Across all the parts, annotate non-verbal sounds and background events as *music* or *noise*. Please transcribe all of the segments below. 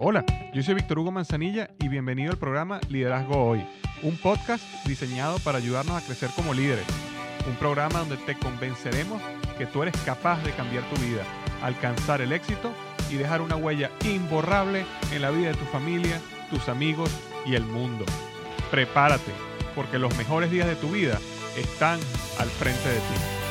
Hola, yo soy Víctor Hugo Manzanilla y bienvenido al programa Liderazgo Hoy, un podcast diseñado para ayudarnos a crecer como líderes. Un programa donde te convenceremos que tú eres capaz de cambiar tu vida, alcanzar el éxito y dejar una huella imborrable en la vida de tu familia, tus amigos y el mundo. Prepárate, porque los mejores días de tu vida están al frente de ti.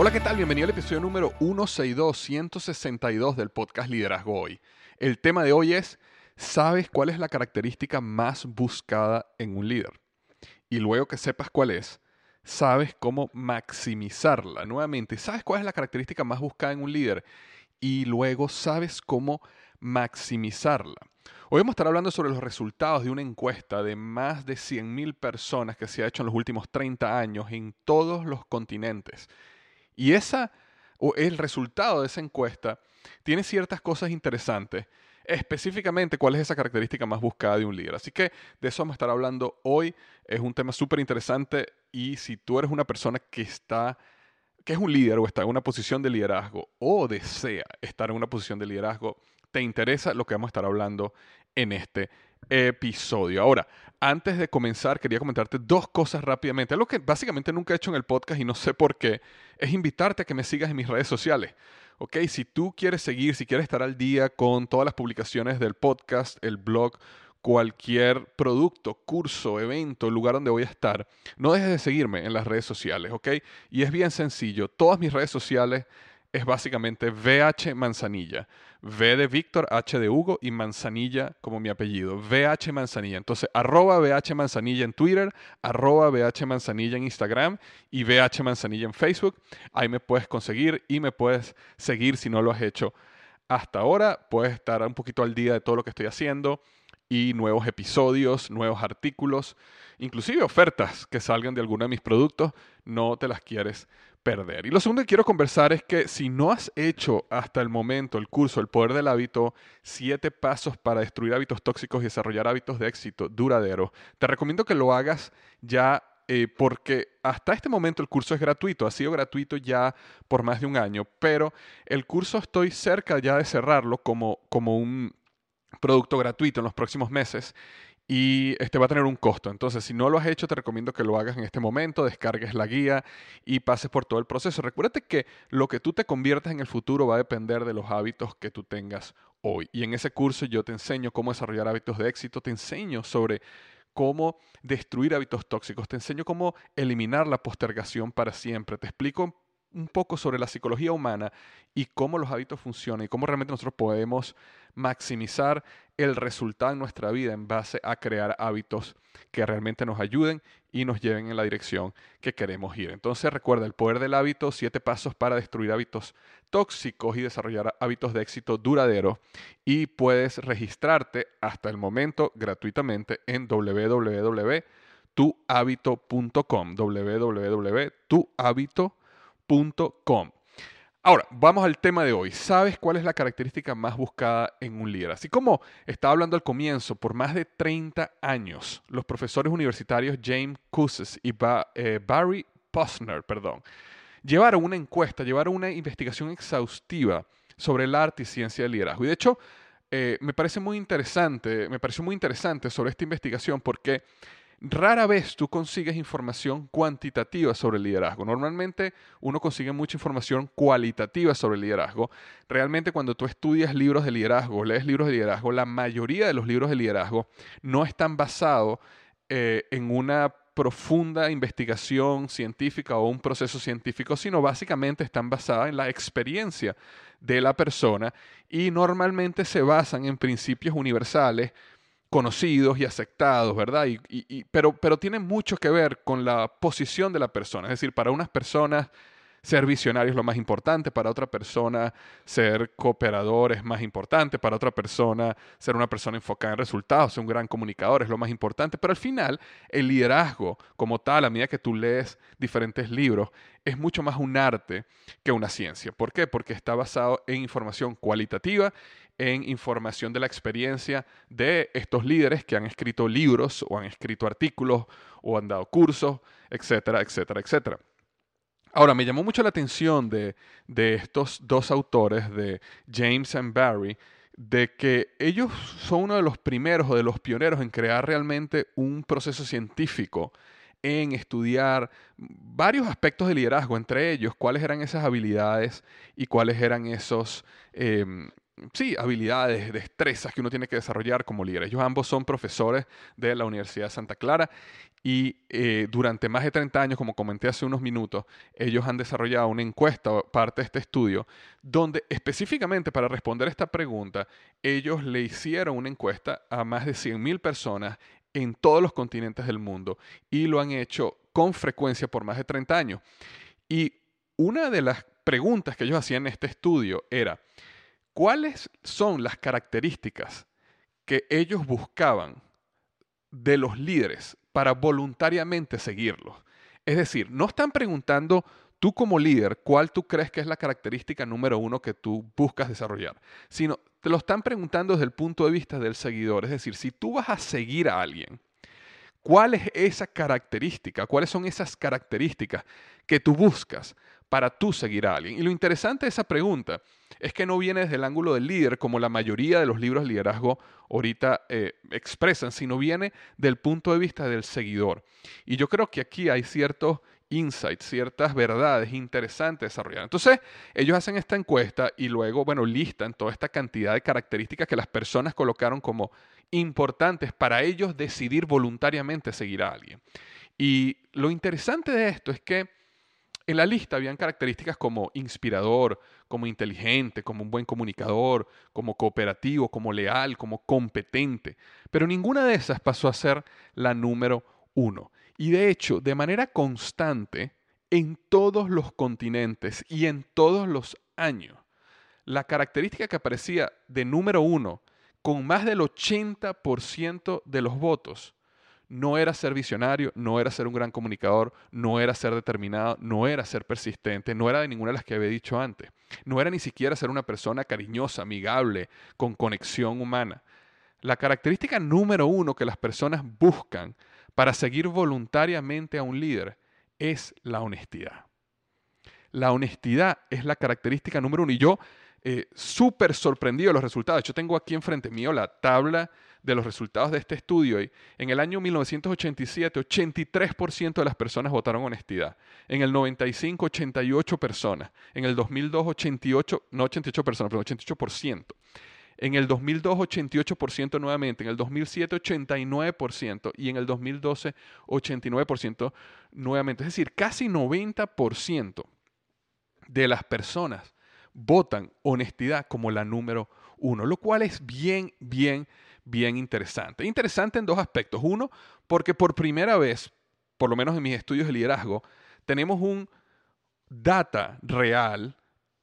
Hola, ¿qué tal? Bienvenido al episodio número 162, 162 del podcast Liderazgo Hoy. El tema de hoy es, ¿sabes cuál es la característica más buscada en un líder? Y luego que sepas cuál es, sabes cómo maximizarla. Nuevamente, ¿sabes cuál es la característica más buscada en un líder? Y luego sabes cómo maximizarla. Hoy vamos a estar hablando sobre los resultados de una encuesta de más de 100.000 personas que se ha hecho en los últimos 30 años en todos los continentes. Y esa, o el resultado de esa encuesta tiene ciertas cosas interesantes. Específicamente, cuál es esa característica más buscada de un líder. Así que de eso vamos a estar hablando hoy. Es un tema súper interesante y si tú eres una persona que está, que es un líder o está en una posición de liderazgo o desea estar en una posición de liderazgo, te interesa lo que vamos a estar hablando en este episodio. Ahora, antes de comenzar, quería comentarte dos cosas rápidamente. Algo que básicamente nunca he hecho en el podcast y no sé por qué, es invitarte a que me sigas en mis redes sociales. Ok, si tú quieres seguir, si quieres estar al día con todas las publicaciones del podcast, el blog, cualquier producto, curso, evento, lugar donde voy a estar, no dejes de seguirme en las redes sociales, ¿ok? Y es bien sencillo. Todas mis redes sociales es básicamente VH Manzanilla. V de Víctor, H de Hugo y Manzanilla como mi apellido. VH Manzanilla. Entonces, arroba VH Manzanilla en Twitter, arroba VH Manzanilla en Instagram y VH Manzanilla en Facebook. Ahí me puedes conseguir y me puedes seguir si no lo has hecho hasta ahora. Puedes estar un poquito al día de todo lo que estoy haciendo y nuevos episodios, nuevos artículos, inclusive ofertas que salgan de alguno de mis productos. No te las quieres Y lo segundo que quiero conversar es que si no has hecho hasta el momento el curso El Poder del Hábito, siete pasos para destruir hábitos tóxicos y desarrollar hábitos de éxito duradero, te recomiendo que lo hagas ya eh, porque hasta este momento el curso es gratuito, ha sido gratuito ya por más de un año, pero el curso estoy cerca ya de cerrarlo como, como un producto gratuito en los próximos meses y este va a tener un costo. Entonces, si no lo has hecho, te recomiendo que lo hagas en este momento, descargues la guía y pases por todo el proceso. Recuérdate que lo que tú te conviertas en el futuro va a depender de los hábitos que tú tengas hoy. Y en ese curso yo te enseño cómo desarrollar hábitos de éxito, te enseño sobre cómo destruir hábitos tóxicos, te enseño cómo eliminar la postergación para siempre, te explico un poco sobre la psicología humana y cómo los hábitos funcionan y cómo realmente nosotros podemos maximizar el resultado en nuestra vida en base a crear hábitos que realmente nos ayuden y nos lleven en la dirección que queremos ir. Entonces recuerda el poder del hábito, siete pasos para destruir hábitos tóxicos y desarrollar hábitos de éxito duradero y puedes registrarte hasta el momento gratuitamente en www.tuhabito.com www.tuhabito.com Ahora, vamos al tema de hoy. ¿Sabes cuál es la característica más buscada en un líder? Así como estaba hablando al comienzo, por más de 30 años, los profesores universitarios James Cusses y eh, Barry Posner, perdón, llevaron una encuesta, llevaron una investigación exhaustiva sobre el arte y ciencia del liderazgo. Y de hecho, eh, me parece muy interesante, me pareció muy interesante sobre esta investigación porque rara vez tú consigues información cuantitativa sobre el liderazgo. Normalmente uno consigue mucha información cualitativa sobre el liderazgo. Realmente cuando tú estudias libros de liderazgo, lees libros de liderazgo, la mayoría de los libros de liderazgo no están basados eh, en una profunda investigación científica o un proceso científico, sino básicamente están basadas en la experiencia de la persona y normalmente se basan en principios universales conocidos y aceptados, ¿verdad? Y, pero, pero tienen mucho que ver con la posición de la persona. Es decir, para unas personas ser visionario es lo más importante, para otra persona ser cooperador es más importante, para otra persona ser una persona enfocada en resultados, ser un gran comunicador es lo más importante, pero al final el liderazgo como tal, a medida que tú lees diferentes libros, es mucho más un arte que una ciencia. ¿Por qué? Porque está basado en información cualitativa en información de la experiencia de estos líderes que han escrito libros o han escrito artículos o han dado cursos, etcétera, etcétera, etcétera. Ahora, me llamó mucho la atención de, de estos dos autores, de James and Barry, de que ellos son uno de los primeros o de los pioneros en crear realmente un proceso científico en estudiar varios aspectos de liderazgo, entre ellos cuáles eran esas habilidades y cuáles eran esos, em, sí, habilidades, destrezas que uno tiene que desarrollar como líder. Ellos ambos son profesores de la Universidad de Santa Clara y eh, durante más de 30 años, como comenté hace unos minutos, ellos han desarrollado una encuesta, parte de este estudio, donde específicamente para responder esta pregunta, ellos le hicieron una encuesta a más de 100.000 personas en todos los continentes del mundo y lo han hecho con frecuencia por más de 30 años. Y una de las preguntas que ellos hacían en este estudio era, ¿cuáles son las características que ellos buscaban de los líderes para voluntariamente seguirlos? Es decir, no están preguntando tú como líder cuál tú crees que es la característica número uno que tú buscas desarrollar, sino te lo están preguntando desde el punto de vista del seguidor. Es decir, si tú vas a seguir a alguien, ¿cuál es esa característica? ¿Cuáles son esas características que tú buscas para tú seguir a alguien? Y lo interesante de esa pregunta es que no viene desde el ángulo del líder, como la mayoría de los libros de liderazgo ahorita eh, expresan, sino viene del punto de vista del seguidor. Y yo creo que aquí hay ciertos insights, ciertas verdades interesantes desarrollar. Entonces, ellos hacen esta encuesta y luego, bueno, listan toda esta cantidad de características que las personas colocaron como importantes para ellos decidir voluntariamente seguir a alguien. Y lo interesante de esto es que en la lista habían características como inspirador, como inteligente, como un buen comunicador, como cooperativo, como leal, como competente, pero ninguna de esas pasó a ser la número uno. Y de hecho, de manera constante, en todos los continentes y en todos los años, la característica que aparecía de número uno, con más del 80% de los votos, no era ser visionario, no era ser un gran comunicador, no era ser determinado, no era ser persistente, no era de ninguna de las que había dicho antes. No era ni siquiera ser una persona cariñosa, amigable, con conexión humana. La característica número uno que las personas buscan para seguir voluntariamente a un líder es la honestidad. La honestidad es la característica número uno. Y yo, eh, súper sorprendido de los resultados. Yo tengo aquí enfrente mío la tabla de los resultados de este estudio. Y en el año 1987, 83% de las personas votaron honestidad. En el 95, 88 personas. En el 2002, 88, no 88 personas, pero 88%. En el 2002, 88% nuevamente. En el 2007, 89%. Y en el 2012, 89% nuevamente. Es decir, casi 90% de las personas votan honestidad como la número uno, lo cual es bien, bien, bien interesante. Interesante en dos aspectos. Uno, porque por primera vez, por lo menos en mis estudios de liderazgo, tenemos un data real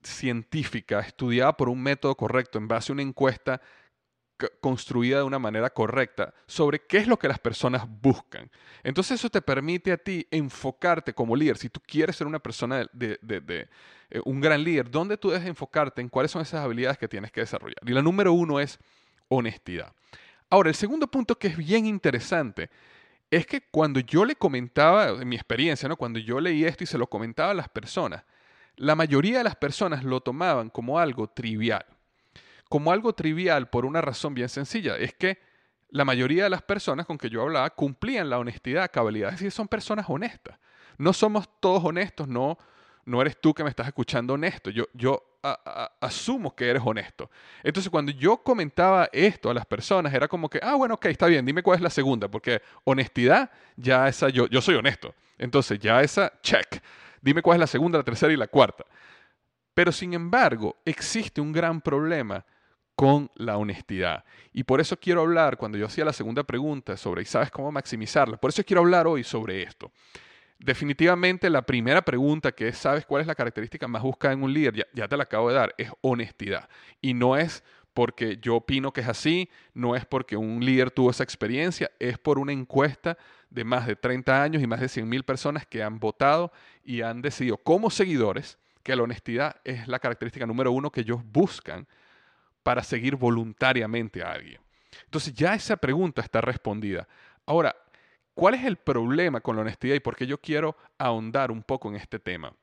científica, estudiada por un método correcto, en base a una encuesta construida de una manera correcta sobre qué es lo que las personas buscan. Entonces eso te permite a ti enfocarte como líder. Si tú quieres ser una persona de, eh, un gran líder, ¿dónde tú debes enfocarte en cuáles son esas habilidades que tienes que desarrollar? Y la número uno es honestidad. Ahora, el segundo punto que es bien interesante es que cuando yo le comentaba, en mi experiencia, ¿no? cuando yo leí esto y se lo comentaba a las personas, la mayoría de las personas lo tomaban como algo trivial. Como algo trivial por una razón bien sencilla. Es que la mayoría de las personas con que yo hablaba cumplían la honestidad, cabalidad, es decir, son personas honestas. No somos todos honestos, no, no eres tú que me estás escuchando honesto. Yo, yo asumo que eres honesto. Entonces, cuando yo comentaba esto a las personas, era como que, ah, bueno, ok, está bien, dime cuál es la segunda, porque honestidad, ya esa, yo, yo soy honesto. Entonces, ya esa, check. Dime cuál es la segunda, la tercera y la cuarta. Pero, sin embargo, existe un gran problema con la honestidad. Y por eso quiero hablar, cuando yo hacía la segunda pregunta sobre, ¿y sabes cómo maximizarla? Por eso quiero hablar hoy sobre esto. Definitivamente la primera pregunta que es, ¿sabes cuál es la característica más buscada en un líder? Ya, te la acabo de dar, es honestidad. Y no es porque yo opino que es así, no es porque un líder tuvo esa experiencia, es por una encuesta de más de 30 años y más de 100 mil personas que han votado y han decidido como seguidores que la honestidad es la característica número uno que ellos buscan para seguir voluntariamente a alguien. Entonces ya esa pregunta está respondida. Ahora, ¿Cuál es el problema con la honestidad y por qué yo quiero ahondar un poco en este tema?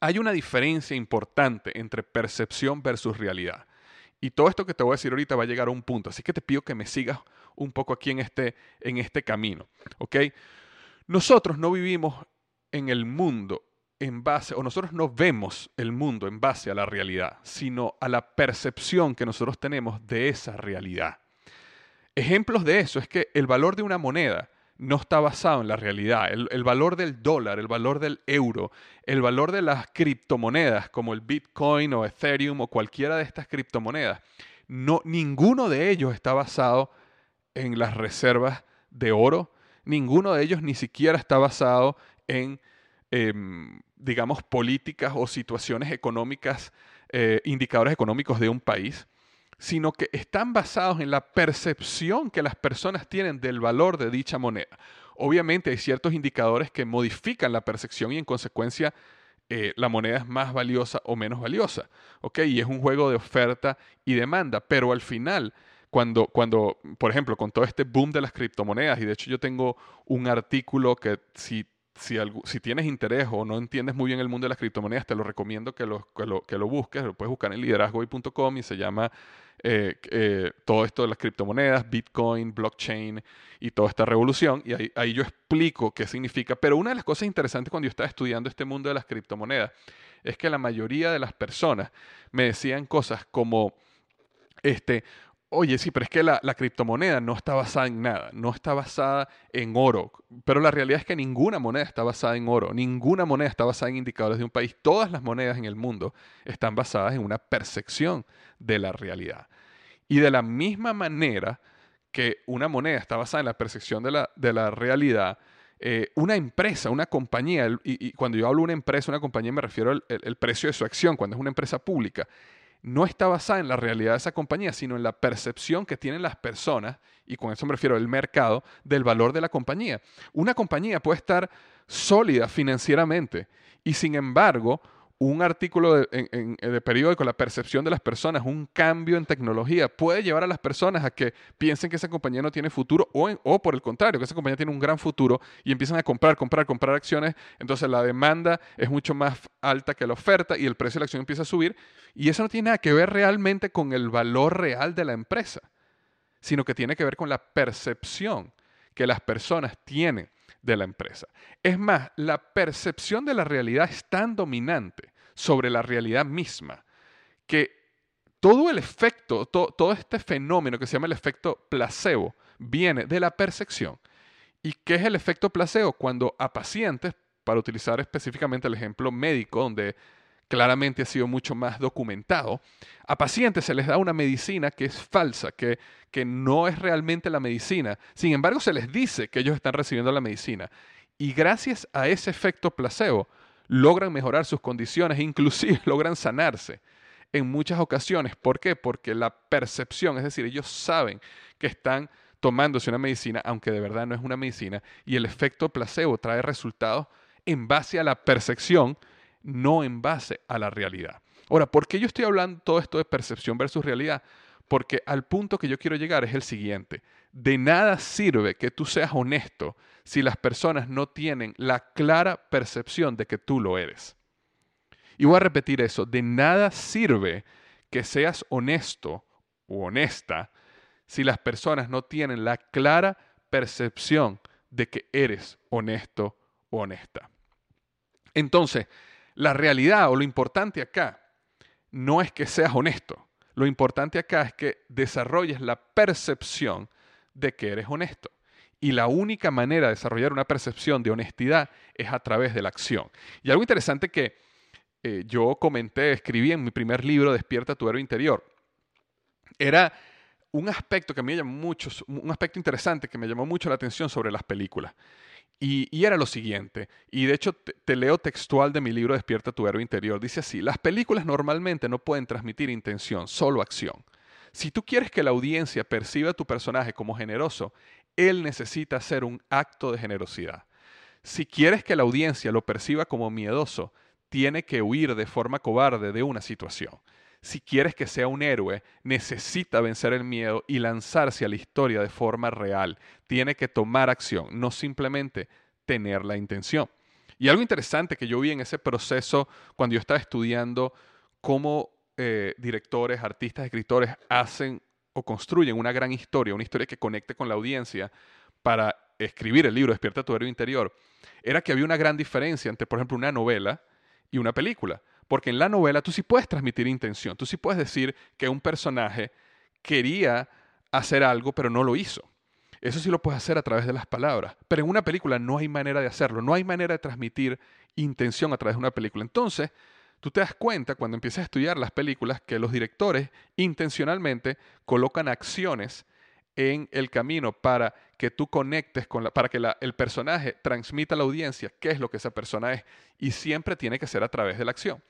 Hay una diferencia importante entre percepción versus realidad. Y todo esto que te voy a decir ahorita va a llegar a un punto, así que te pido que me sigas un poco aquí en este, en este camino. ¿ok? Nosotros no vivimos en el mundo en base, o nosotros no vemos el mundo en base a la realidad, sino a la percepción que nosotros tenemos de esa realidad. Ejemplos de eso es que el valor de una moneda no está basado en la realidad. El, valor del dólar, el valor del euro, el valor de las criptomonedas como el Bitcoin o Ethereum o cualquiera de estas criptomonedas, no, ninguno de ellos está basado en las reservas de oro, ninguno de ellos ni siquiera está basado en, em, digamos, políticas o situaciones económicas, eh, indicadores económicos de un país sino que están basados en la percepción que las personas tienen del valor de dicha moneda. Obviamente hay ciertos indicadores que modifican la percepción y en consecuencia eh, la moneda es más valiosa o menos valiosa. ¿ok? Y es un juego de oferta y demanda, pero al final, cuando, cuando, por ejemplo, con todo este boom de las criptomonedas, y de hecho yo tengo un artículo que si si, tienes interés o no entiendes muy bien el mundo de las criptomonedas, te lo recomiendo que lo, que lo, busques. Lo puedes buscar en liderazgoy.com y se llama eh, eh, todo esto de las criptomonedas, Bitcoin, blockchain y toda esta revolución. Y ahí, ahí yo explico qué significa. Pero una de las cosas interesantes cuando yo estaba estudiando este mundo de las criptomonedas es que la mayoría de las personas me decían cosas como, este, Oye, sí, pero es que la, criptomoneda no está basada en nada, no está basada en oro. Pero la realidad es que ninguna moneda está basada en oro, ninguna moneda está basada en indicadores de un país. Todas las monedas en el mundo están basadas en una percepción de la realidad. Y de la misma manera que una moneda está basada en la percepción de la, de la realidad, eh, una empresa, una compañía, y, cuando yo hablo de una empresa, una compañía me refiero al precio de su acción, cuando es una empresa pública, no está basada en la realidad de esa compañía, sino en la percepción que tienen las personas, y con eso me refiero al mercado, del valor de la compañía. Una compañía puede estar sólida financieramente y sin embargo un artículo de, en, de, periódico, la percepción de las personas, un cambio en tecnología, puede llevar a las personas a que piensen que esa compañía no tiene futuro o, o, por el contrario, que esa compañía tiene un gran futuro y empiezan a comprar, comprar, comprar acciones. Entonces la demanda es mucho más alta que la oferta y el precio de la acción empieza a subir. Y eso no tiene nada que ver realmente con el valor real de la empresa, sino que tiene que ver con la percepción que las personas tienen de la empresa. Es más, la percepción de la realidad es tan dominante sobre la realidad misma que todo el efecto, todo este fenómeno que se llama el efecto placebo, viene de la percepción. ¿Y qué es el efecto placebo? Cuando a pacientes, para utilizar específicamente el ejemplo médico, donde claramente ha sido mucho más documentado, a pacientes se les da una medicina que es falsa, que, que no es realmente la medicina. Sin embargo, se les dice que ellos están recibiendo la medicina. Y gracias a ese efecto placebo, logran mejorar sus condiciones, *laughs* inclusive logran sanarse en muchas ocasiones. ¿Por qué? Porque la percepción, es decir, ellos saben que están tomándose una medicina, aunque de verdad no es una medicina, y el efecto placebo trae resultados en base a la percepción no en base a la realidad. Ahora, ¿por qué yo estoy hablando todo esto de percepción versus realidad? Porque al punto que yo quiero llegar es el siguiente. De nada sirve que tú seas honesto si las personas no tienen la clara percepción de que tú lo eres. Y voy a repetir eso. De nada sirve que seas honesto o honesta si las personas no tienen la clara percepción de que eres honesto o honesta. Entonces, la realidad o lo importante acá no es que seas honesto. Lo importante acá es que desarrolles la percepción de que eres honesto. Y la única manera de desarrollar una percepción de honestidad es a través de la acción. Y algo interesante que eh, yo comenté, escribí en mi primer libro, Despierta tu héroe interior, era un aspecto que me llamó mucho, un aspecto interesante que me llamó mucho la atención sobre las películas. Y, era lo siguiente, y de hecho te, leo textual de mi libro Despierta tu héroe interior. Dice así, las películas normalmente no pueden transmitir intención, solo acción. Si tú quieres que la audiencia perciba a tu personaje como generoso, él necesita hacer un acto de generosidad. Si quieres que la audiencia lo perciba como miedoso, tiene que huir de forma cobarde de una situación. Si quieres que sea un héroe, necesita vencer el miedo y lanzarse a la historia de forma real. Tiene que tomar acción, no simplemente tener la intención. Y algo interesante que yo vi en ese proceso cuando yo estaba estudiando cómo eh, directores, artistas, escritores hacen o construyen una gran historia, una historia que conecte con la audiencia para escribir el libro Despierta tu héroe interior, era que había una gran diferencia entre, por ejemplo, una novela y una película. Porque en la novela tú sí puedes transmitir intención, tú sí puedes decir que un personaje quería hacer algo pero no lo hizo. Eso sí lo puedes hacer a través de las palabras. Pero en una película no hay manera de hacerlo, no hay manera de transmitir intención a través de una película. Entonces, tú te das cuenta cuando empiezas a estudiar las películas que los directores intencionalmente colocan acciones en el camino para que tú conectes con la, para que el personaje transmita a la audiencia qué es lo que esa persona es y siempre tiene que ser a través de la acción.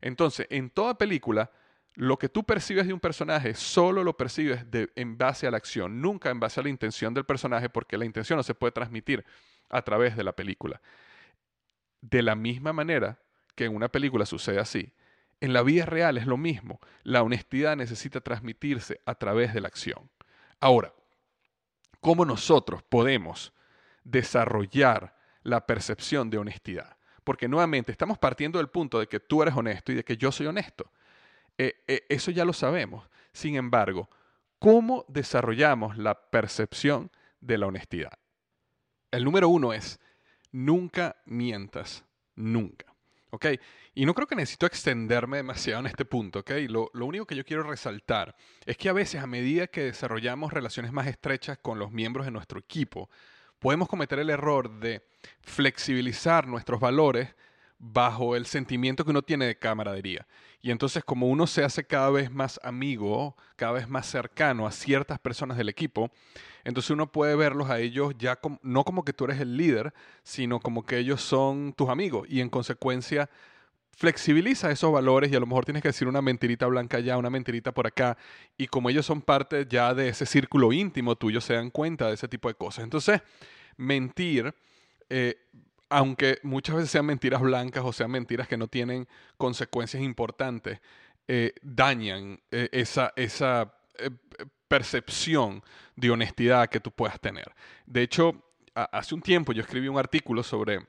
Entonces, en toda película, lo que tú percibes de un personaje solo lo percibes en base a la acción, nunca en base a la intención del personaje, porque la intención no se puede transmitir a través de la película. De la misma manera que en una película sucede así, en la vida real es lo mismo. La honestidad necesita transmitirse a través de la acción. Ahora, ¿cómo nosotros podemos desarrollar la percepción de honestidad? Porque nuevamente estamos partiendo del punto de que tú eres honesto y de que yo soy honesto. Eh, eh, eso ya lo sabemos. Sin embargo, ¿cómo desarrollamos la percepción de la honestidad? El número uno es, nunca mientas, nunca. ¿Ok? Y no creo que necesito extenderme demasiado en este punto, ¿ok? Lo, lo, único que yo quiero resaltar es que a veces a medida que desarrollamos relaciones más estrechas con los miembros de nuestro equipo, podemos cometer el error de flexibilizar nuestros valores bajo el sentimiento que uno tiene de camaradería. Y entonces como uno se hace cada vez más amigo, cada vez más cercano a ciertas personas del equipo, entonces uno puede verlos a ellos ya no como que tú eres el líder, sino como que ellos son tus amigos y en consecuencia flexibiliza esos valores y a lo mejor tienes que decir una mentirita blanca allá, una mentirita por acá, y como ellos son parte ya de ese círculo íntimo tuyo, se dan cuenta de ese tipo de cosas. Entonces, mentir, eh, aunque muchas veces sean mentiras blancas o sean mentiras que no tienen consecuencias importantes, eh, dañan eh, esa, esa percepción de honestidad que tú puedas tener. De hecho, hace un tiempo yo escribí un artículo sobre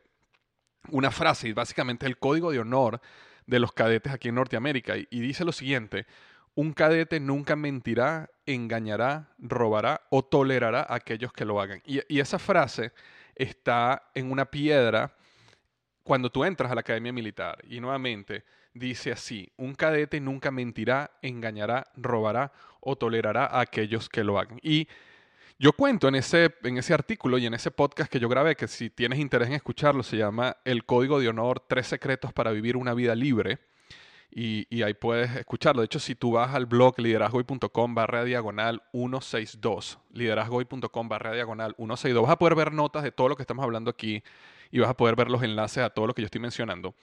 una frase y básicamente el código de honor de los cadetes aquí en Norteamérica y, dice lo siguiente, un cadete nunca mentirá, engañará, robará o tolerará a aquellos que lo hagan. Y esa frase está en una piedra cuando tú entras a la academia militar. Y nuevamente dice así, un cadete nunca mentirá, engañará, robará o tolerará a aquellos que lo hagan. Y yo cuento en ese, en ese artículo y en ese podcast que yo grabé, que si tienes interés en escucharlo, se llama El Código de Honor, tres secretos para vivir una vida libre. Y, ahí puedes escucharlo. De hecho, si tú vas al blog liderazgoy.com barra diagonal 162, liderazgoy.com barra diagonal 162, vas a poder ver notas de todo lo que estamos hablando aquí y vas a poder ver los enlaces a todo lo que yo estoy mencionando.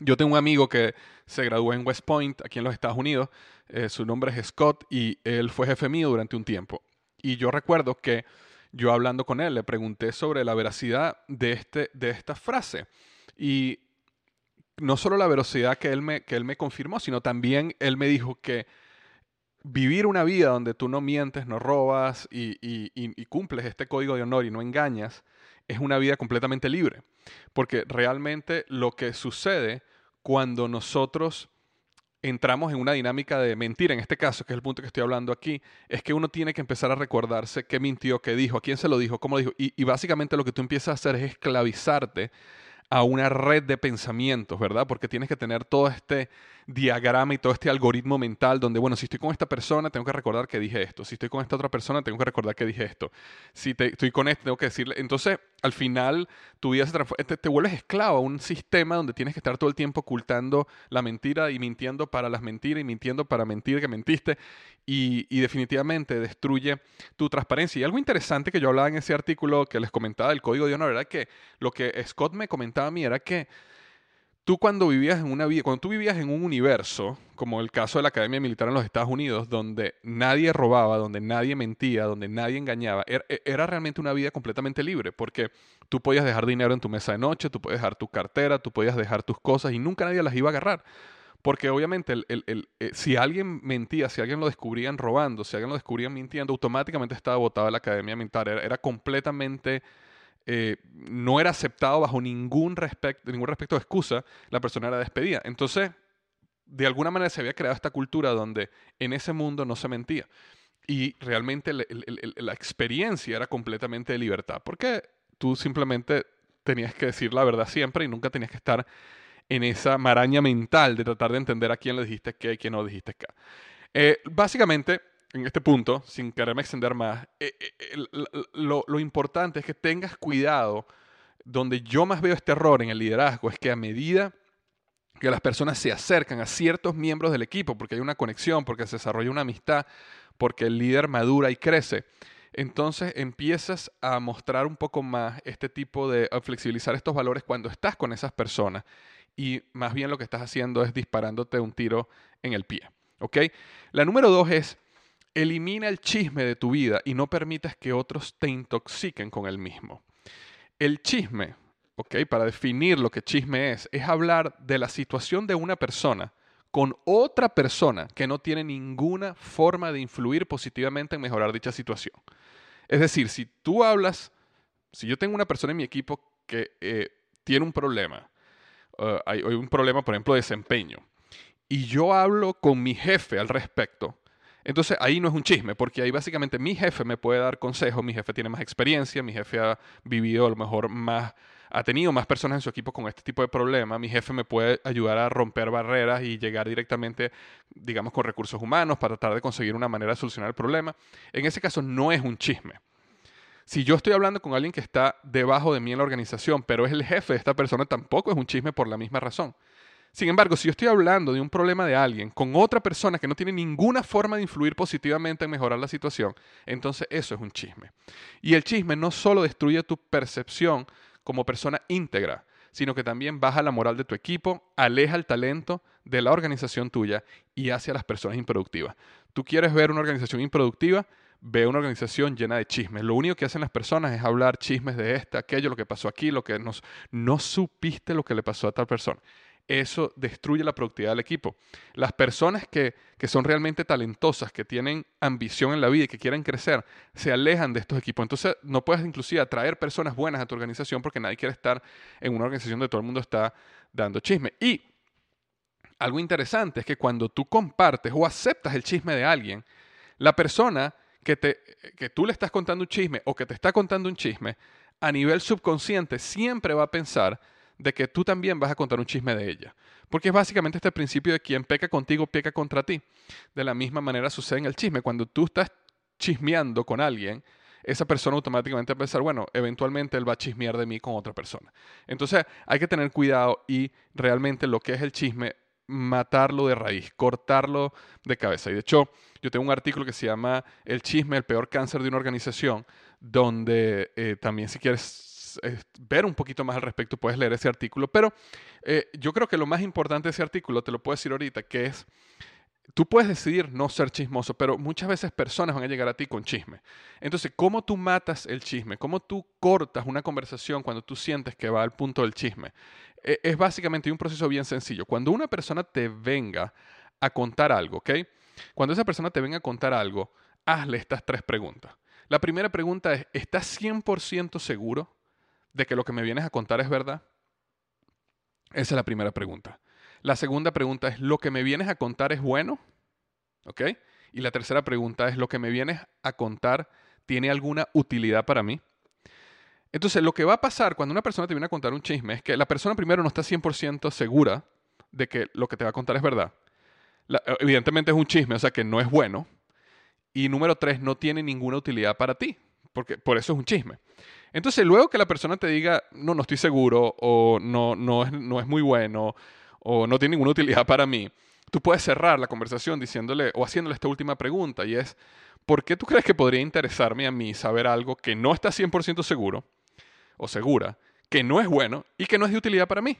Yo tengo un amigo que se graduó en West Point, aquí en los Estados Unidos. Eh, su nombre es Scott y él fue jefe mío durante un tiempo. Y yo recuerdo que yo hablando con él le pregunté sobre la veracidad de, este, de esta frase. Y no solo la veracidad que él, me, que él me confirmó, sino también él me dijo que vivir una vida donde tú no mientes, no robas y, y, cumples este código de honor y no engañas, es una vida completamente libre. Porque realmente lo que sucede cuando nosotros entramos en una dinámica de mentir, en este caso, que es el punto que estoy hablando aquí, es que uno tiene que empezar a recordarse qué mintió, qué dijo, a quién se lo dijo, cómo dijo. Y, y básicamente lo que tú empiezas a hacer es esclavizarte a una red de pensamientos, ¿verdad? Porque tienes que tener todo este diagrama y todo este algoritmo mental donde, bueno, si estoy con esta persona, tengo que recordar que dije esto. Si estoy con esta otra persona, tengo que recordar que dije esto. Si estoy con este, tengo que decirle. Entonces, al final, tu vida se te, te, vuelves esclavo a un sistema donde tienes que estar todo el tiempo ocultando la mentira y mintiendo para las mentiras y mintiendo para mentir que mentiste. Y definitivamente destruye tu transparencia. Y algo interesante que yo hablaba en ese artículo que les comentaba del código de honor era que lo que Scott me comentaba a mí era que tú cuando vivías en una vida, cuando tú vivías en un universo, como el caso de la Academia Militar en los Estados Unidos, donde nadie robaba, donde nadie mentía, donde nadie engañaba, era, era, realmente una vida completamente libre, porque tú podías dejar dinero en tu mesa de noche, tú podías dejar tu cartera, tú podías dejar tus cosas y nunca nadie las iba a agarrar. Porque obviamente el, el, el, eh, si alguien mentía, si alguien lo descubrían robando, si alguien lo descubrían mintiendo, automáticamente estaba votado la Academia Militar. Era, era completamente eh, no era aceptado bajo ningún respecto, ningún respecto de excusa, la persona era despedida. Entonces, de alguna manera se había creado esta cultura donde en ese mundo no se mentía. Y realmente la experiencia era completamente de libertad, porque tú simplemente tenías que decir la verdad siempre y nunca tenías que estar en esa maraña mental de tratar de entender a quién le dijiste qué y quién no dijiste qué. Eh, básicamente, en este punto, sin quererme extender más, eh, eh, lo, importante es que tengas cuidado. Donde yo más veo este error en el liderazgo es que a medida que las personas se acercan a ciertos miembros del equipo, porque hay una conexión, porque se desarrolla una amistad, porque el líder madura y crece, entonces empiezas a mostrar un poco más este tipo de a flexibilizar estos valores cuando estás con esas personas y más bien lo que estás haciendo es disparándote un tiro en el pie. ¿ok? La número dos es Elimina el chisme de tu vida y no permitas que otros te intoxiquen con el mismo. El chisme, ¿ok? Para definir lo que chisme es, es hablar de la situación de una persona con otra persona que no tiene ninguna forma de influir positivamente en mejorar dicha situación. Es decir, si tú hablas, si yo tengo una persona en mi equipo que eh, tiene un problema, uh, hay, hay un problema, por ejemplo, de desempeño, y yo hablo con mi jefe al respecto, entonces ahí no es un chisme, porque ahí básicamente mi jefe me puede dar consejos, mi jefe tiene más experiencia, mi jefe ha vivido a lo mejor más, ha tenido más personas en su equipo con este tipo de problema, mi jefe me puede ayudar a romper barreras y llegar directamente, digamos, con recursos humanos para tratar de conseguir una manera de solucionar el problema. En ese caso no es un chisme. Si yo estoy hablando con alguien que está debajo de mí en la organización, pero es el jefe de esta persona, tampoco es un chisme por la misma razón. Sin embargo, si yo estoy hablando de un problema de alguien con otra persona que no tiene ninguna forma de influir positivamente en mejorar la situación, entonces eso es un chisme. Y el chisme no solo destruye tu percepción como persona íntegra, sino que también baja la moral de tu equipo, aleja el talento de la organización tuya y hace a las personas improductivas. ¿Tú quieres ver una organización improductiva? Ve una organización llena de chismes. Lo único que hacen las personas es hablar chismes de esta, aquello, lo que pasó aquí, lo que nos, no supiste lo que le pasó a tal persona eso destruye la productividad del equipo. Las personas que, son realmente talentosas, que tienen ambición en la vida y que quieren crecer, se alejan de estos equipos. Entonces, no puedes inclusive atraer personas buenas a tu organización porque nadie quiere estar en una organización donde todo el mundo está dando chisme. Y algo interesante es que cuando tú compartes o aceptas el chisme de alguien, la persona que, te, que tú le estás contando un chisme o que te está contando un chisme, a nivel subconsciente siempre va a pensar de que tú también vas a contar un chisme de ella. Porque es básicamente este principio de quien peca contigo, peca contra ti. De la misma manera sucede en el chisme. Cuando tú estás chismeando con alguien, esa persona automáticamente va a pensar, bueno, eventualmente él va a chismear de mí con otra persona. Entonces hay que tener cuidado y realmente lo que es el chisme, matarlo de raíz, cortarlo de cabeza. Y de hecho, yo tengo un artículo que se llama El chisme, el peor cáncer de una organización, donde eh, también si quieres ver un poquito más al respecto, puedes leer ese artículo. Pero eh, yo creo que lo más importante de ese artículo, te lo puedo decir ahorita, que es, tú puedes decidir no ser chismoso, pero muchas veces personas van a llegar a ti con chisme. Entonces, ¿cómo tú matas el chisme? ¿Cómo tú cortas una conversación cuando tú sientes que va al punto del chisme? E, es básicamente un proceso bien sencillo. Cuando una persona te venga a contar algo, ¿ok? Cuando esa persona te venga a contar algo, hazle estas tres preguntas. La primera pregunta es, ¿estás 100% seguro de que lo que me vienes a contar es verdad? Esa es la primera pregunta. La segunda pregunta es, ¿lo que me vienes a contar es bueno? ¿Ok? Y la tercera pregunta es, ¿lo que me vienes a contar tiene alguna utilidad para mí? Entonces, lo que va a pasar cuando una persona te viene a contar un chisme es que la persona primero no está 100% segura de que lo que te va a contar es verdad. evidentemente es un chisme, o sea que no es bueno. Y número tres, no tiene ninguna utilidad para ti, porque por eso es un chisme. Entonces, luego que la persona te diga, no, no estoy seguro, o no, no, es, no es muy bueno, o no tiene ninguna utilidad para mí, tú puedes cerrar la conversación diciéndole o haciéndole esta última pregunta, y es, ¿por qué tú crees que podría interesarme a mí saber algo que no está 100% seguro o segura, que no es bueno y que no es de utilidad para mí?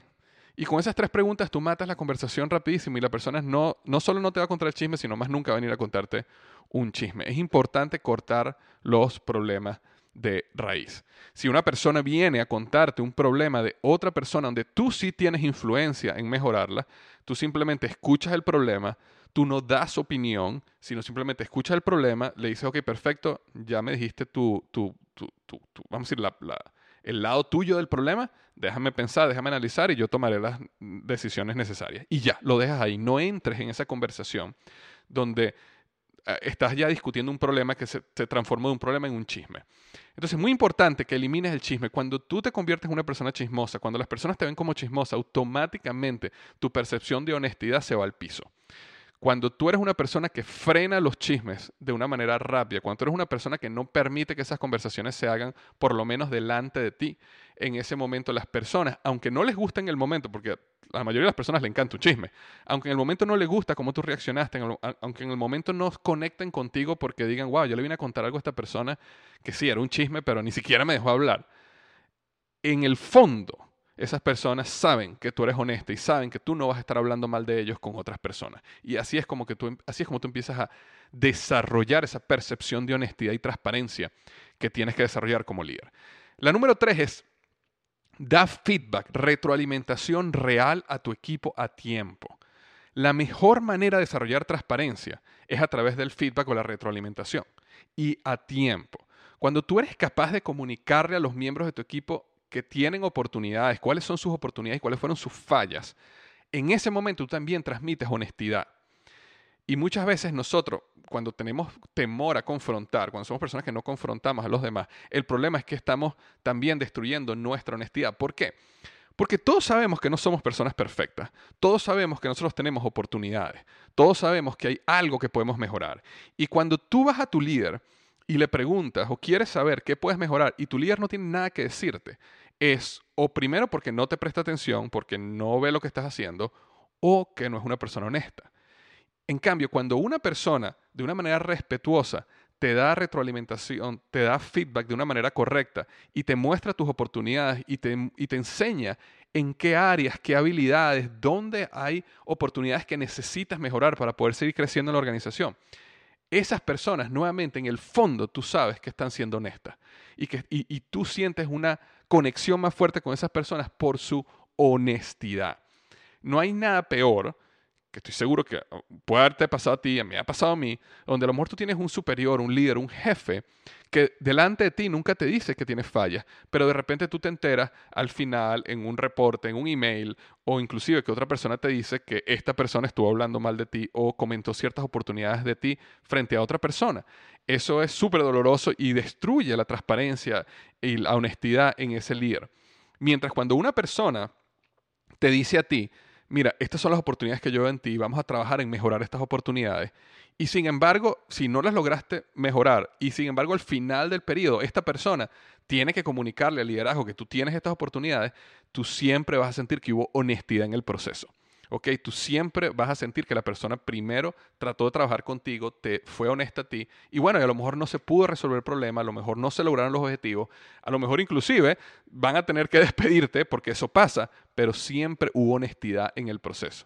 Y con esas tres preguntas tú matas la conversación rapidísimo y la persona no, no solo no te va a contar el chisme, sino más nunca va a venir a contarte un chisme. Es importante cortar los problemas de raíz. Si una persona viene a contarte un problema de otra persona donde tú sí tienes influencia en mejorarla, tú simplemente escuchas el problema, tú no das opinión, sino simplemente escuchas el problema, le dices, ok, perfecto, ya me dijiste tu, tu, tu, vamos a decir, la, el lado tuyo del problema, déjame pensar, déjame analizar y yo tomaré las decisiones necesarias. Y ya, lo dejas ahí. No entres en esa conversación donde eh, estás ya discutiendo un problema que se, se, transformó de un problema en un chisme. Entonces es muy importante que elimines el chisme. Cuando tú te conviertes en una persona chismosa, cuando las personas te ven como chismosa, automáticamente tu percepción de honestidad se va al piso. Cuando tú eres una persona que frena los chismes de una manera rápida, cuando tú eres una persona que no permite que esas conversaciones se hagan por lo menos delante de ti, en ese momento las personas, aunque no les guste en el momento, porque a la mayoría de las personas le encanta un chisme, aunque en el momento no les gusta cómo tú reaccionaste, aunque en el momento no conecten contigo porque digan, wow, yo le vine a contar algo a esta persona que sí, era un chisme, pero ni siquiera me dejó hablar. En el fondo, esas personas saben que tú eres honesta y saben que tú no vas a estar hablando mal de ellos con otras personas. Y así es como, que tú, así es como tú empiezas a desarrollar esa percepción de honestidad y transparencia que tienes que desarrollar como líder. La número tres es, da feedback, retroalimentación real a tu equipo a tiempo. La mejor manera de desarrollar transparencia es a través del feedback o la retroalimentación y a tiempo. Cuando tú eres capaz de comunicarle a los miembros de tu equipo que tienen oportunidades, cuáles son sus oportunidades y cuáles fueron sus fallas, en ese momento tú también transmites honestidad. Y muchas veces nosotros, cuando tenemos temor a confrontar, cuando somos personas que no confrontamos a los demás, el problema es que estamos también destruyendo nuestra honestidad. ¿Por qué? Porque todos sabemos que no somos personas perfectas, todos sabemos que nosotros tenemos oportunidades, todos sabemos que hay algo que podemos mejorar. Y cuando tú vas a tu líder y le preguntas o quieres saber qué puedes mejorar y tu líder no tiene nada que decirte, es o primero porque no te presta atención, porque no ve lo que estás haciendo, o que no es una persona honesta. En cambio, cuando una persona de una manera respetuosa te da retroalimentación, te da feedback de una manera correcta y te muestra tus oportunidades y te, y te enseña en qué áreas, qué habilidades, dónde hay oportunidades que necesitas mejorar para poder seguir creciendo en la organización esas personas, nuevamente, en el fondo, tú sabes que están siendo honestas y, que, y, tú sientes una conexión más fuerte con esas personas por su honestidad. No hay nada peor que estoy seguro que oh, puede haberte pasado a ti, me ha pasado a mí, donde a lo mejor tú tienes un superior, un líder, un jefe, que delante de ti nunca te dice que tienes fallas, pero de repente tú te enteras al final en un reporte, en un email, o inclusive que otra persona te dice que esta persona estuvo hablando mal de ti o comentó ciertas oportunidades de ti frente a otra persona. Eso es súper doloroso y destruye la transparencia y la honestidad en ese líder. Mientras cuando una persona te dice a ti, mira, estas son las oportunidades que yo veo en ti, vamos a trabajar en mejorar estas oportunidades. Y sin embargo, si no las lograste mejorar y sin embargo al final del periodo esta persona tiene que comunicarle al liderazgo que tú tienes estas oportunidades, tú siempre vas a sentir que hubo honestidad en el proceso. ¿Ok? Tú siempre vas a sentir que la persona primero trató de trabajar contigo, te fue honesta a ti, y bueno, a lo mejor no se pudo resolver el problema, a lo mejor no se lograron los objetivos, a lo mejor inclusive van a tener que *laughs* despedirte porque eso pasa, pero siempre hubo honestidad en el proceso.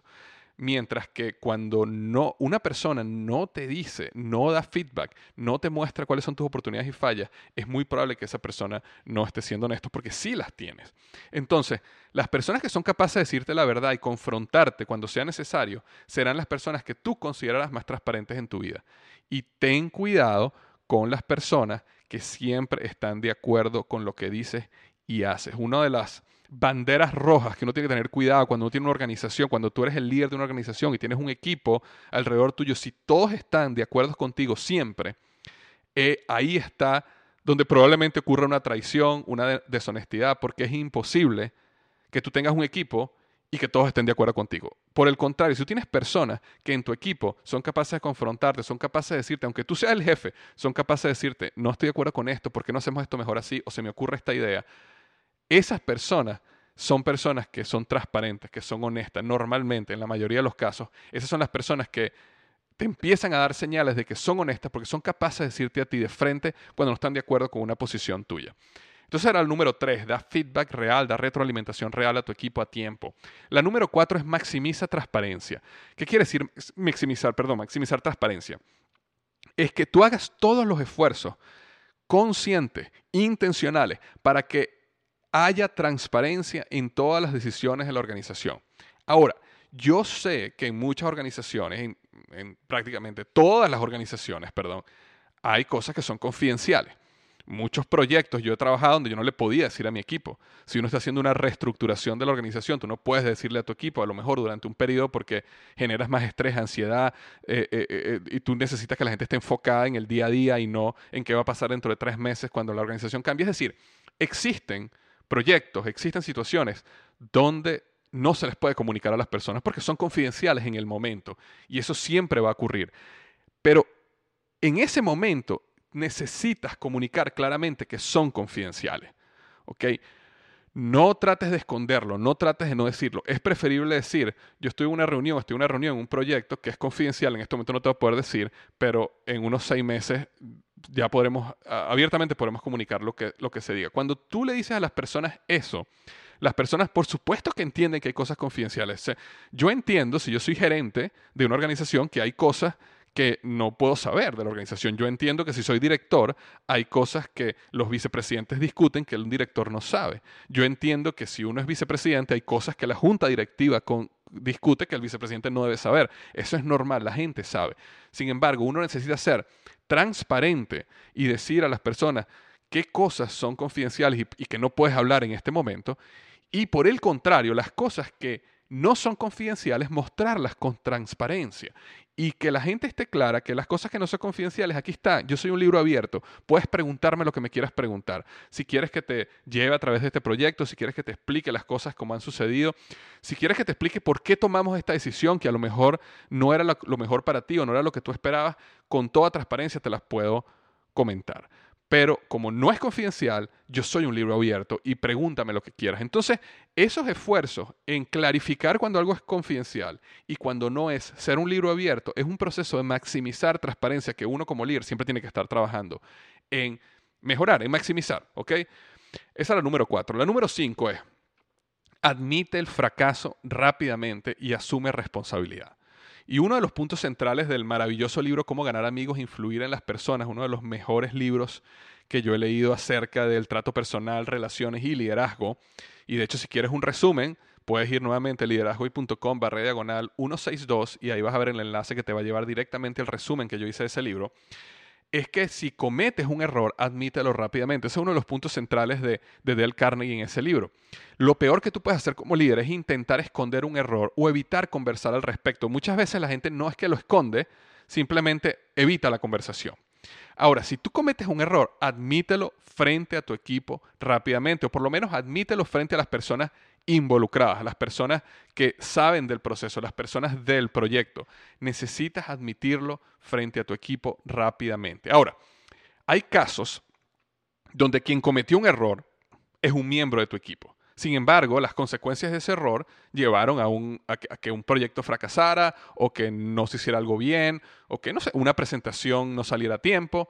Mientras que cuando no, una persona no te dice, no da feedback, no te muestra cuáles son tus oportunidades y fallas, es muy probable que esa persona no esté siendo honesto porque sí las tienes. Entonces, las personas que son capaces de decirte la verdad y confrontarte cuando sea necesario serán las personas que tú considerarás más transparentes en tu vida. Y ten cuidado con las personas que siempre están de acuerdo con lo que dices y haces. Una de las banderas rojas que uno tiene que tener cuidado cuando uno tiene una organización, cuando tú eres el líder de una organización y tienes un equipo alrededor tuyo, si todos están de acuerdo contigo siempre, eh, ahí está donde probablemente ocurra una traición, una deshonestidad, porque es imposible que tú tengas un equipo y que todos estén de acuerdo contigo. Por el contrario, si tú tienes personas que en tu equipo son capaces de confrontarte, son capaces de decirte, aunque tú seas el jefe, son capaces de decirte, no estoy de acuerdo con esto, ¿por qué no hacemos esto mejor así? O se me ocurre esta idea esas personas son personas que son transparentes, que son honestas. Normalmente, en la mayoría de los casos, esas son las personas que te empiezan a dar señales de que son honestas porque son capaces de decirte a ti de frente cuando no están de acuerdo con una posición tuya. Entonces era el número tres, da feedback real, da retroalimentación real a tu equipo a tiempo. La número cuatro es maximiza transparencia. ¿Qué quiere decir maximizar? Perdón, maximizar transparencia. Es que tú hagas todos los esfuerzos conscientes, intencionales, para que haya transparencia en todas las decisiones de la organización. Ahora, yo sé que en muchas organizaciones, en, prácticamente todas las organizaciones, perdón, hay cosas que son confidenciales. Muchos proyectos yo he trabajado donde yo no le podía decir a mi equipo. Si uno está haciendo una reestructuración de la organización, tú no puedes decirle a tu equipo, a lo mejor durante un periodo, porque generas más estrés, ansiedad, eh, eh, eh, y tú necesitas que la gente esté enfocada en el día a día y no en qué va a pasar dentro de tres meses cuando la organización cambie. Es decir, existen proyectos, existen situaciones donde no se les puede comunicar a las personas porque son confidenciales en el momento y eso siempre va a ocurrir. Pero en ese momento necesitas comunicar claramente que son confidenciales. ¿Ok? No trates de esconderlo, no trates de no decirlo. Es preferible decir, yo estoy en una reunión, estoy en una reunión, un proyecto que es confidencial, en este momento no te voy a poder decir, pero en unos seis meses ya podremos, abiertamente podremos comunicar lo que, lo que se diga. Cuando tú le dices a las personas eso, las personas por supuesto que entienden que hay cosas confidenciales. Yo entiendo, si yo soy gerente de una organización, que hay cosas que no puedo saber de la organización. Yo entiendo que si soy director, hay cosas que los vicepresidentes discuten que el director no sabe. Yo entiendo que si uno es vicepresidente, hay cosas que la junta directiva discute que el vicepresidente no debe saber. Eso es normal, la gente sabe. Sin embargo, uno necesita ser transparente y decir a las personas qué cosas son confidenciales y que no puedes hablar en este momento. Y por el contrario, las cosas que no son confidenciales, mostrarlas con transparencia y que la gente esté clara que las cosas que no son confidenciales, aquí está, yo soy un libro abierto, puedes preguntarme lo que me quieras preguntar. Si quieres que te lleve a través de este proyecto, si quieres que te explique las cosas como han sucedido, si quieres que te explique por qué tomamos esta decisión que a lo mejor no era lo, mejor para ti o no era lo que tú esperabas, con toda transparencia te las puedo comentar. Pero como no es confidencial, yo soy un libro abierto y pregúntame lo que quieras. Entonces, esos esfuerzos en clarificar cuando algo es confidencial y cuando no es ser un libro abierto, es un proceso de maximizar transparencia que uno como líder siempre tiene que estar trabajando en mejorar, en maximizar. ¿Ok? Esa es la número cuatro. La número cinco es, admite el fracaso rápidamente y asume responsabilidad. Y uno de los puntos centrales del maravilloso libro Cómo ganar amigos e influir en las personas, uno de los mejores libros que yo he leído acerca del trato personal, relaciones y liderazgo. Y de hecho, si quieres un resumen, puedes ir nuevamente a liderazgoy.com barra diagonal 162 y ahí vas a ver el enlace que te va a llevar directamente al resumen que yo hice de ese libro es que si cometes un error, admítelo rápidamente. Ese es uno de los puntos centrales de, de Dale Carnegie en ese libro. Lo peor que tú puedes hacer como líder es intentar esconder un error o evitar conversar al respecto. Muchas veces la gente no es que lo esconde, simplemente evita la conversación. Ahora, si tú cometes un error, admítelo frente a tu equipo rápidamente, o por lo menos admítelo frente a las personas involucradas, las personas que saben del proceso, las personas del proyecto. Necesitas admitirlo frente a tu equipo rápidamente. Ahora, hay casos donde quien cometió un error es un miembro de tu equipo. Sin embargo, las consecuencias de ese error llevaron a, que, un proyecto fracasara o que no se hiciera algo bien o que una presentación no saliera a tiempo.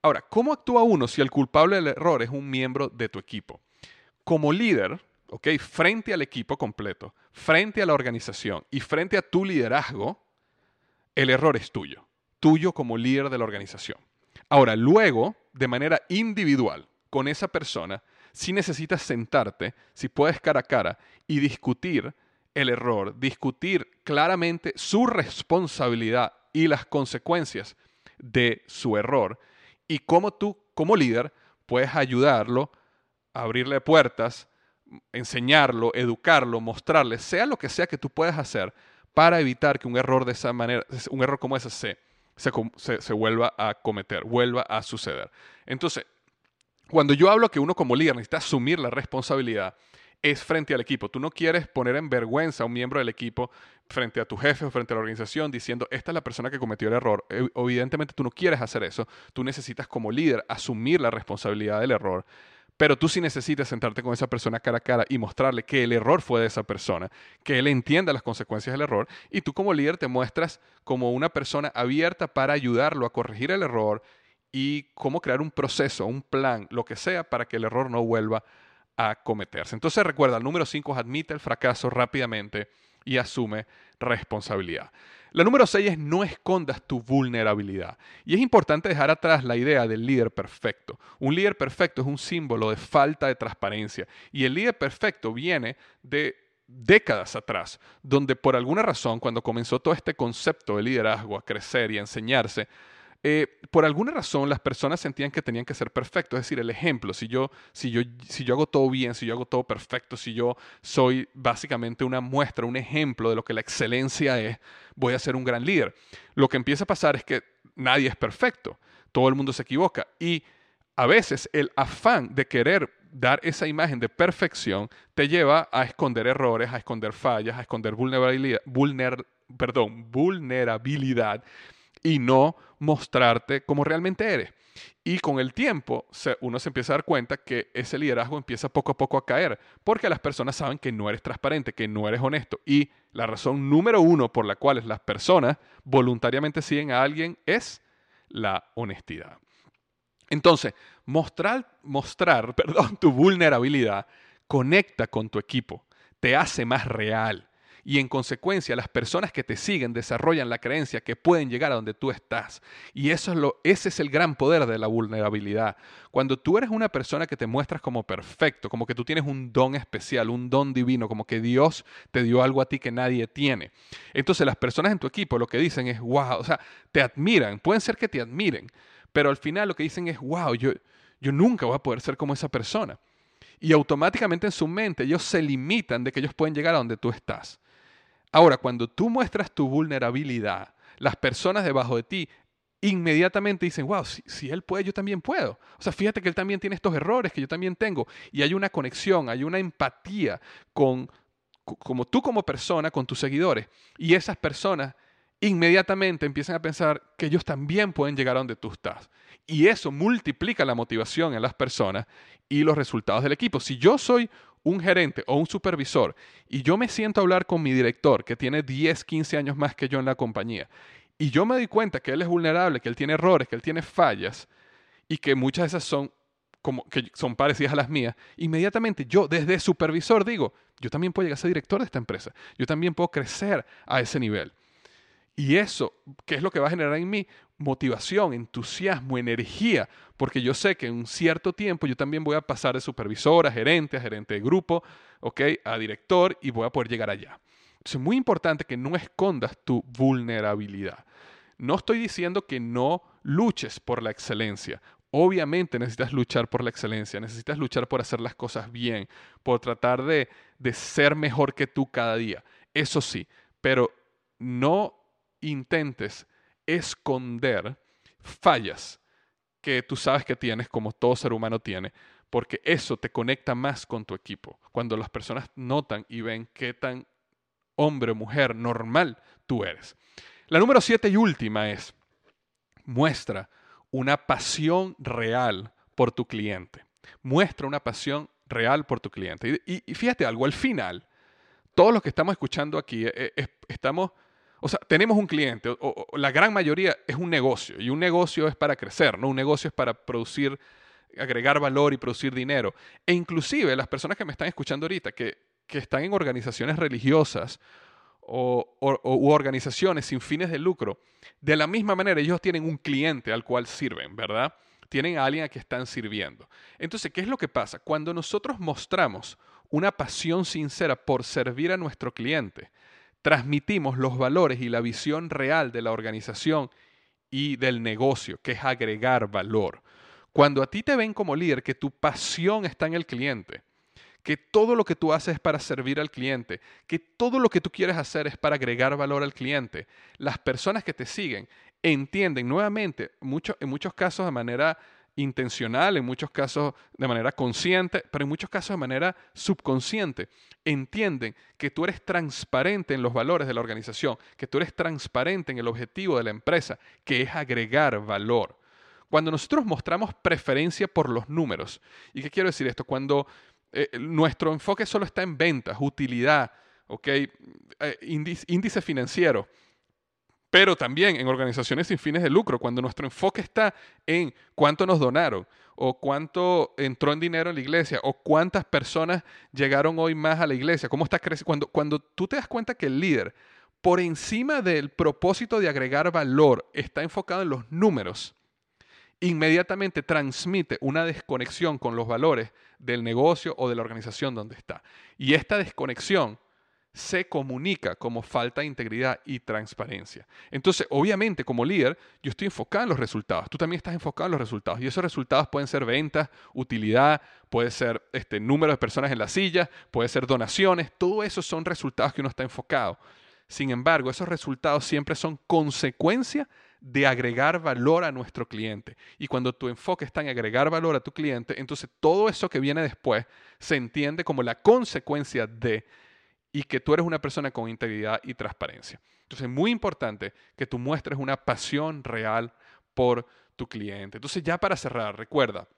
Ahora, ¿cómo actúa uno si el culpable del error es un miembro de tu equipo? Como líder. Frente al equipo completo, frente a la organización y frente a tu liderazgo, el error es tuyo, tuyo como líder de la organización. Ahora, luego, de manera individual, con esa persona, si necesitas sentarte, si puedes cara a cara y discutir el error, discutir claramente su responsabilidad y las consecuencias de su error y cómo tú, como líder, puedes ayudarlo abrirle puertas, enseñarlo, educarlo, mostrarle, sea lo que sea que tú puedas hacer para evitar que un error de esa manera, un error como ese se, se, se vuelva a cometer, vuelva a suceder. Entonces, cuando yo hablo que uno como líder necesita asumir la responsabilidad, es frente al equipo. Tú no quieres poner en vergüenza a un miembro del equipo frente a tu jefe o frente a la organización diciendo, esta es la persona que cometió el error. Evidentemente tú no quieres hacer eso. Tú necesitas como líder asumir la responsabilidad del error. Pero tú sí necesitas sentarte con esa persona cara a cara y mostrarle que el error fue de esa persona, que él entienda las consecuencias del error y tú como líder te muestras como una persona abierta para ayudarlo a corregir el error y cómo crear un proceso, un plan, lo que sea para que el error no vuelva a cometerse. Entonces recuerda, el número 5 admite el fracaso rápidamente y asume responsabilidad. La número 6 es no escondas tu vulnerabilidad. Y es importante dejar atrás la idea del líder perfecto. Un líder perfecto es un símbolo de falta de transparencia. Y el líder perfecto viene de décadas atrás, donde por alguna razón, cuando comenzó todo este concepto de liderazgo a crecer y a enseñarse, eh, por alguna razón las personas sentían que tenían que ser perfectos, es decir, el ejemplo, si yo, si, yo, si yo hago todo bien, si yo hago todo perfecto, si yo soy básicamente una muestra, un ejemplo de lo que la excelencia es, voy a ser un gran líder. Lo que empieza a pasar es que nadie es perfecto, todo el mundo se equivoca y a veces el afán de querer dar esa imagen de perfección te lleva a esconder errores, a esconder fallas, a esconder vulnerabilidad, perdón, vulnerabilidad y no mostrarte como realmente eres. Y con el tiempo uno se empieza a dar cuenta que ese liderazgo empieza poco a poco a caer, porque las personas saben que no eres transparente, que no eres honesto. Y la razón número uno por la cual las personas voluntariamente siguen a alguien es la honestidad. Entonces, mostrar, mostrar *laughs* perdón, tu vulnerabilidad conecta con tu equipo, te hace más real y en consecuencia las personas que te siguen desarrollan la creencia que pueden llegar a donde tú estás. Y eso es lo, ese es el gran poder de la vulnerabilidad. Cuando tú eres una persona que te muestras como perfecto, como que tú tienes un don especial, un don divino, como que Dios te dio algo a ti que nadie tiene. Entonces las personas en tu equipo lo que dicen es, wow, o sea, te admiran, pueden ser que te admiren, pero al final lo que dicen es, wow, yo, yo nunca voy a poder ser como esa persona. Y automáticamente en su mente ellos se limitan de que ellos pueden llegar a donde tú estás. Ahora, cuando tú muestras tu vulnerabilidad, las personas debajo de ti inmediatamente dicen, wow, si, él puede, yo también puedo. O sea, fíjate que él también tiene estos errores que yo también tengo. Y hay una conexión, hay una empatía con, como tú como persona, con tus seguidores. Y esas personas inmediatamente empiezan a pensar que ellos también pueden llegar a donde tú estás. Y eso multiplica la motivación en las personas y los resultados del equipo. Si yo soy un gerente o un supervisor y yo me siento a hablar con mi director que tiene 10, 15 años más que yo en la compañía y yo me doy cuenta que él es vulnerable, que él tiene errores, que él tiene fallas y que muchas de esas son como que son parecidas a las mías, inmediatamente yo desde supervisor digo, yo también puedo llegar a ser director de esta empresa, yo también puedo crecer a ese nivel. Y eso, ¿qué es lo que va a generar en mí? Motivación, entusiasmo, energía, porque yo sé que en un cierto tiempo yo también voy a pasar de supervisor a gerente, a gerente de grupo, ¿ok? A director y voy a poder llegar allá. Es muy importante que no escondas tu vulnerabilidad. No estoy diciendo que no luches por la excelencia. Obviamente necesitas luchar por la excelencia, necesitas luchar por hacer las cosas bien, por tratar de, de ser mejor que tú cada día. Eso sí, pero no intentes esconder fallas que tú sabes que tienes, como todo ser humano tiene, porque eso te conecta más con tu equipo. Cuando las personas notan y ven qué tan hombre o mujer normal tú eres. La número siete y última es, muestra una pasión real por tu cliente. Muestra una pasión real por tu cliente. Y, fíjate algo, al final, todos los que estamos escuchando aquí, eh, eh, estamos o sea, tenemos un cliente, o, la gran mayoría es un negocio, y un negocio es para crecer, ¿no? Un negocio es para producir, agregar valor y producir dinero. E inclusive las personas que me están escuchando ahorita, que, que están en organizaciones religiosas o, u organizaciones sin fines de lucro, de la misma manera ellos tienen un cliente al cual sirven, ¿verdad? Tienen a alguien a quien están sirviendo. Entonces, ¿qué es lo que pasa? Cuando nosotros mostramos una pasión sincera por servir a nuestro cliente, transmitimos los valores y la visión real de la organización y del negocio, que es agregar valor. Cuando a ti te ven como líder, que tu pasión está en el cliente, que todo lo que tú haces es para servir al cliente, que todo lo que tú quieres hacer es para agregar valor al cliente, las personas que te siguen entienden nuevamente, en muchos casos de manera intencional, en muchos casos de manera consciente, pero en muchos casos de manera subconsciente, entienden que tú eres transparente en los valores de la organización, que tú eres transparente en el objetivo de la empresa, que es agregar valor. Cuando nosotros mostramos preferencia por los números, ¿y qué quiero decir esto? Cuando eh, nuestro enfoque solo está en ventas, utilidad, okay, eh, índice financiero, pero también en organizaciones sin fines de lucro, cuando nuestro enfoque está en cuánto nos donaron, o cuánto entró en dinero en la iglesia, o cuántas personas llegaron hoy más a la iglesia, cómo está creciendo. Cuando, cuando tú te das cuenta que el líder, por encima del propósito de agregar valor, está enfocado en los números, inmediatamente transmite una desconexión con los valores del negocio o de la organización donde está. Y esta desconexión se comunica como falta de integridad y transparencia. Entonces, obviamente, como líder, yo estoy enfocado en los resultados. Tú también estás enfocado en los resultados. Y esos resultados pueden ser ventas, utilidad, puede ser este número de personas en la silla, puede ser donaciones. Todo eso son resultados que uno está enfocado. Sin embargo, esos resultados siempre son consecuencia de agregar valor a nuestro cliente. Y cuando tu enfoque está en agregar valor a tu cliente, entonces todo eso que viene después se entiende como la consecuencia de y que tú eres una persona con integridad y transparencia. Entonces es muy importante que tú muestres una pasión real por tu cliente. Entonces ya para cerrar, recuerda,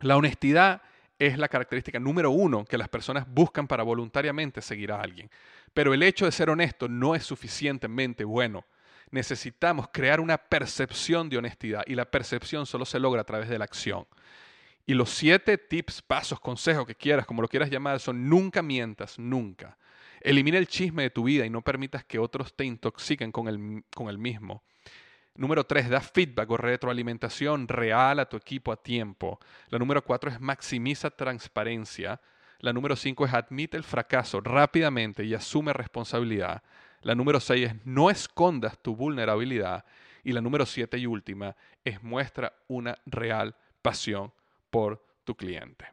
la honestidad es la característica número uno que las personas buscan para voluntariamente seguir a alguien. Pero el hecho de ser honesto no es suficientemente bueno. Necesitamos crear una percepción de honestidad y la percepción solo se logra a través de la acción. Y los siete tips, pasos, consejos que quieras, como lo quieras llamar, son nunca mientas, nunca. Elimina el chisme de tu vida y no permitas que otros te intoxiquen con el, con el mismo. Número tres, da feedback o retroalimentación real a tu equipo a tiempo. La número cuatro es maximiza transparencia. La número cinco es admite el fracaso rápidamente y asume responsabilidad. La número seis es no escondas tu vulnerabilidad. Y la número siete y última es muestra una real pasión por tu cliente.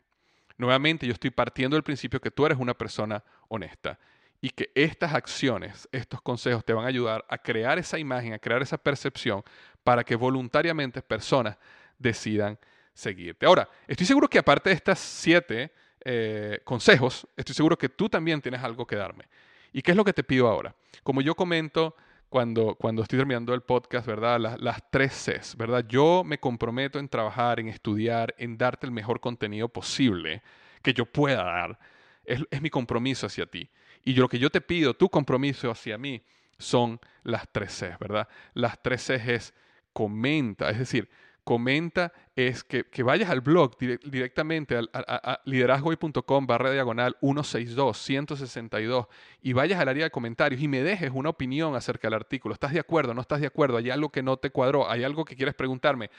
Nuevamente, yo estoy partiendo del principio que tú eres una persona honesta y que estas acciones, estos consejos te van a ayudar a crear esa imagen, a crear esa percepción para que voluntariamente personas decidan seguirte. Ahora, estoy seguro que aparte de estas siete eh, consejos, estoy seguro que tú también tienes algo que darme. ¿Y qué es lo que te pido ahora? Como yo comento cuando, cuando estoy terminando el podcast, ¿verdad? Las, las tres Cs, ¿verdad? Yo me comprometo en trabajar, en estudiar, en darte el mejor contenido posible que yo pueda dar. Es, es mi compromiso hacia ti. Y lo que yo te pido, tu compromiso hacia mí, son las tres Cs, ¿verdad? Las tres Cs es comenta, es decir, comenta es que, vayas al blog directamente a, a, liderazgoy.com barra diagonal 162, 162 y vayas al área de comentarios y me dejes una opinión acerca del artículo. ¿Estás de acuerdo? ¿No estás de acuerdo? ¿Hay algo que no te cuadró? ¿Hay algo que quieres preguntarme?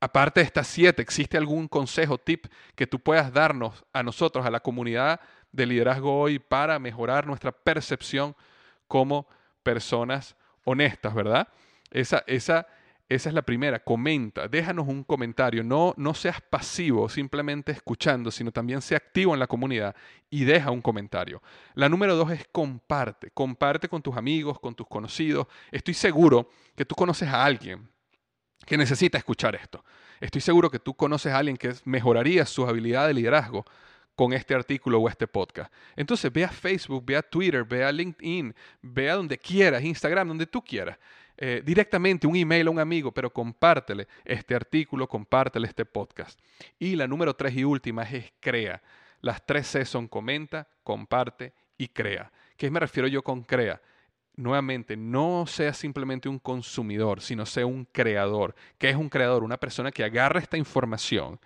Aparte de estas siete, ¿existe algún consejo, tip que tú puedas darnos a nosotros, a la comunidad de liderazgo hoy para mejorar nuestra percepción como personas honestas, ¿verdad? Esa, esa, esa es la primera, comenta, déjanos un comentario, no, no seas pasivo simplemente escuchando, sino también sea activo en la comunidad y deja un comentario. La número dos es comparte, comparte con tus amigos, con tus conocidos. Estoy seguro que tú conoces a alguien que necesita escuchar esto. Estoy seguro que tú conoces a alguien que mejoraría su habilidad de liderazgo con este artículo o este podcast. Entonces ve a Facebook, ve a Twitter, ve a LinkedIn, ve a donde quieras, Instagram, donde tú quieras. Eh, directamente un email a un amigo, pero compártele este artículo, compártele este podcast. Y la número tres y última es crea. Las tres C son comenta, comparte y crea. ¿Qué me refiero yo con crea? Nuevamente, no sea simplemente un consumidor, sino sea un creador. ¿Qué es un creador? Una persona que agarra esta información,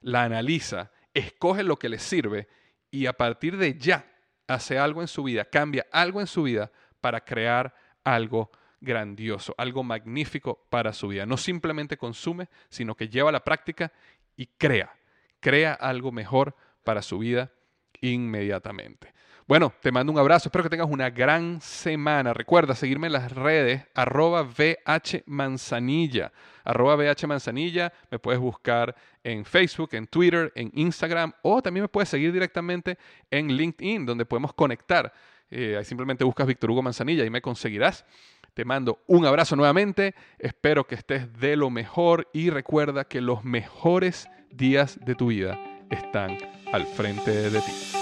la analiza, escoge lo que le sirve y a partir de ya hace algo en su vida, cambia algo en su vida para crear algo grandioso, algo magnífico para su vida. No simplemente consume, sino que lleva a la práctica y crea, crea algo mejor para su vida inmediatamente. Bueno, te mando un abrazo, espero que tengas una gran semana. Recuerda seguirme en las redes, arroba VHManzanilla, arroba VHManzanilla, me puedes buscar en Facebook, en Twitter, en Instagram o también me puedes seguir directamente en LinkedIn, donde podemos conectar. Eh, ahí simplemente buscas Víctor Hugo Manzanilla y me conseguirás. Te mando un abrazo nuevamente, espero que estés de lo mejor y recuerda que los mejores días de tu vida están al frente de ti.